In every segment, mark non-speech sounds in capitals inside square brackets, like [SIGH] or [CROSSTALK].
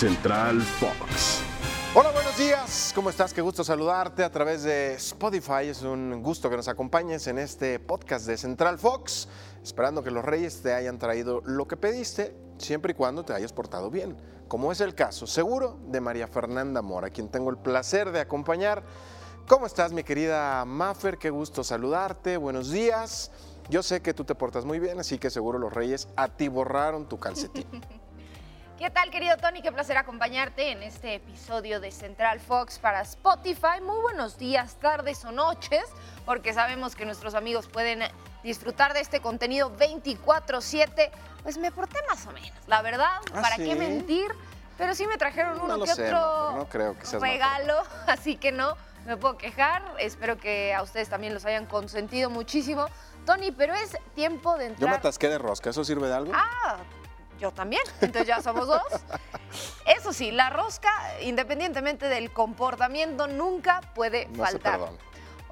Central Fox. Hola, buenos días. ¿Cómo estás? Qué gusto saludarte a través de Spotify. Es un gusto que nos acompañes en este podcast de Central Fox. Esperando que los reyes te hayan traído lo que pediste, siempre y cuando te hayas portado bien. Como es el caso, seguro, de María Fernanda Mora, quien tengo el placer de acompañar. ¿Cómo estás, mi querida Maffer? Qué gusto saludarte. Buenos días. Yo sé que tú te portas muy bien, así que seguro los reyes atiborraron tu calcetín. [LAUGHS] ¿Qué tal, querido Tony? Qué placer acompañarte en este episodio de Central Fox para Spotify. Muy buenos días, tardes o noches, porque sabemos que nuestros amigos pueden disfrutar de este contenido 24/7. Pues me porté más o menos, la verdad, ¿Ah, ¿para sí? qué mentir? Pero sí me trajeron No uno lo que sé, otro no creo que seas regalo, [LAUGHS] así que no me puedo quejar. Espero que a ustedes también los hayan consentido muchísimo. Tony, pero es tiempo de Yo me entrar... atasqué de rosca, ¿eso sirve de algo? Ah, yo también. Entonces ya somos dos. Eso sí, la rosca, independientemente del comportamiento, nunca puede no faltar.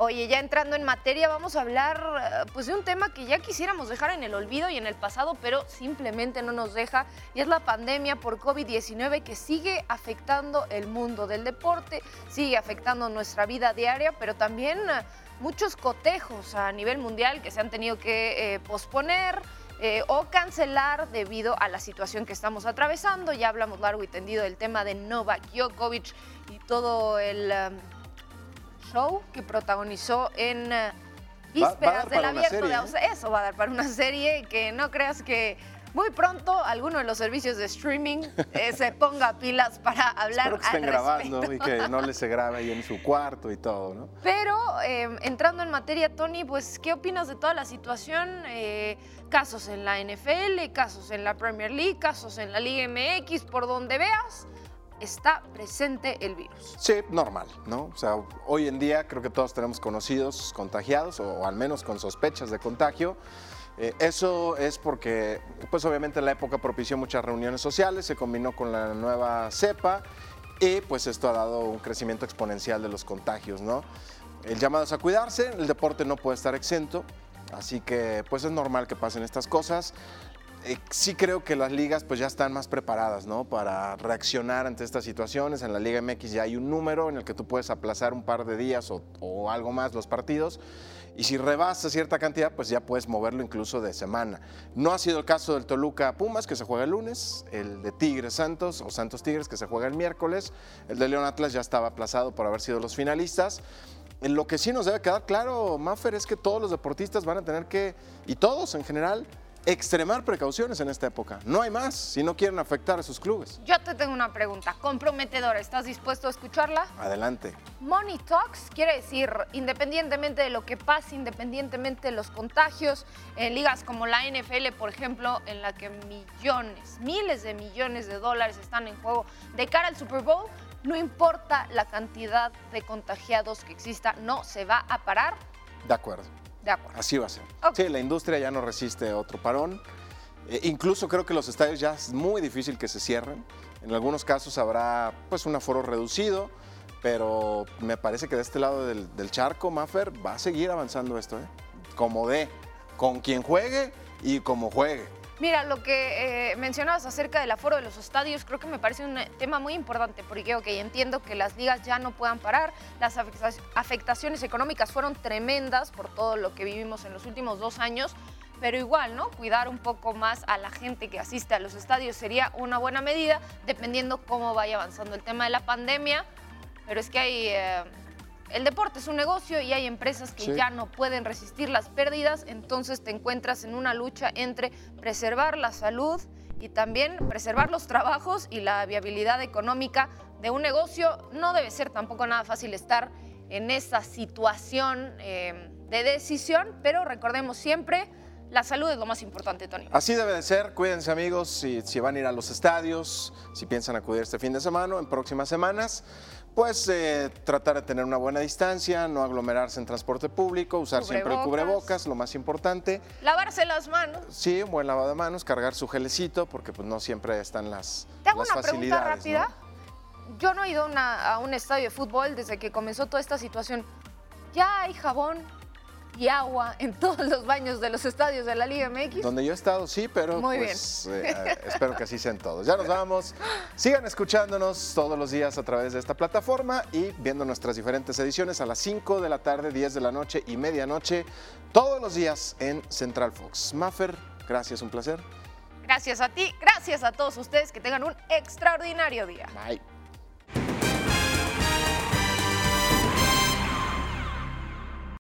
Oye, ya entrando en materia, vamos a hablar eh, pues de un tema que ya quisiéramos dejar en el olvido y en el pasado, pero simplemente no nos deja, y es la pandemia por COVID-19 que sigue afectando el mundo del deporte, sigue afectando nuestra vida diaria, pero también eh, muchos cotejos a nivel mundial que se han tenido que eh, posponer. Eh, o cancelar debido a la situación que estamos atravesando. Ya hablamos largo y tendido del tema de Novak Djokovic y todo el eh, show que protagonizó en a vísperas del abierto serie, de ¿eh? Eso va a dar para una serie que no creas que muy pronto alguno de los servicios de streaming eh, se ponga pilas para hablar Espero que estén al grabando y que [LAUGHS] no les se grabe ahí en su cuarto y todo, ¿no? Pero eh, entrando en materia, Tony, pues, ¿qué opinas de toda la situación? Eh, casos en la NFL, casos en la Premier League, casos en la Liga MX, por donde veas, está presente el virus. Sí, normal, ¿no? O sea, hoy en día creo que todos tenemos conocidos contagiados o, al menos con sospechas de contagio. Eh, eso es porque, pues obviamente la época propició muchas reuniones sociales, se combinó con la nueva cepa y pues esto ha dado un crecimiento exponencial de los contagios, ¿no? El llamado es a cuidarse, el deporte no puede estar exento, así que pues es normal que pasen estas cosas. Eh, sí creo que las ligas pues ya están más preparadas, ¿no? Para reaccionar ante estas situaciones. En la Liga MX ya hay un número en el que tú puedes aplazar un par de días o, o algo más los partidos. Y si rebasa cierta cantidad, pues ya puedes moverlo incluso de semana. No ha sido el caso del Toluca Pumas, que se juega el lunes, el de Tigres Santos o Santos Tigres, que se juega el miércoles. El de León Atlas ya estaba aplazado por haber sido los finalistas. Lo que sí nos debe quedar claro, Maffer, es que todos los deportistas van a tener que, y todos en general, extremar precauciones en esta época. No hay más si no quieren afectar a sus clubes. Yo te tengo una pregunta comprometedora. ¿Estás dispuesto a escucharla? Adelante. Money Talks quiere decir, independientemente de lo que pase, independientemente de los contagios, en ligas como la NFL, por ejemplo, en la que millones, miles de millones de dólares están en juego de cara al Super Bowl, no importa la cantidad de contagiados que exista, no se va a parar. De acuerdo. De acuerdo. Así va a ser. Sí, la industria ya no resiste otro parón. Eh, incluso creo que los estadios ya es muy difícil que se cierren. En algunos casos habrá pues un aforo reducido, pero me parece que de este lado del, del charco, Maffer, va a seguir avanzando esto, ¿eh? Como de, con quien juegue y como juegue. Mira, lo que eh, mencionabas acerca del aforo de los estadios, creo que me parece un eh, tema muy importante, porque ok, entiendo que las ligas ya no puedan parar, las afecta- afectaciones económicas fueron tremendas por todo lo que vivimos en los últimos dos años, pero igual, ¿no? Cuidar un poco más a la gente que asiste a los estadios sería una buena medida, dependiendo cómo vaya avanzando el tema de la pandemia, pero es que hay... eh, el deporte es un negocio y hay empresas que Sí. ya no pueden resistir las pérdidas, entonces te encuentras en una lucha entre preservar la salud y también preservar los trabajos y la viabilidad económica de un negocio. No debe ser tampoco nada fácil estar en esa situación eh, de decisión, pero recordemos siempre, la salud es lo más importante, Tony. Así debe de ser, cuídense amigos, si, si van a ir a los estadios, si piensan acudir este fin de semana o en próximas semanas, pues eh, tratar de tener una buena distancia, no aglomerarse en transporte público, usar siempre el Cubrebocas. cubrebocas, lo más importante. Lavarse las manos. Sí, un buen lavado de manos, cargar su gelecito, porque pues no siempre están las, Te hago las una pregunta facilidades. rápida. ¿no? Yo no he ido una- a un estadio de fútbol desde que comenzó toda esta situación. ¿Ya hay jabón y agua en todos los baños de los estadios de la Liga MX. Donde yo he estado, sí, pero Muy pues, eh, eh, espero que así sean todos. Ya nos vamos. Sigan escuchándonos todos los días a través de esta plataforma y viendo nuestras diferentes ediciones a las 5 de la tarde, 10 de la noche y medianoche, todos los días en Central Fox. Maffer, gracias, un placer. Gracias a ti, gracias a todos ustedes, que tengan un extraordinario día. Bye.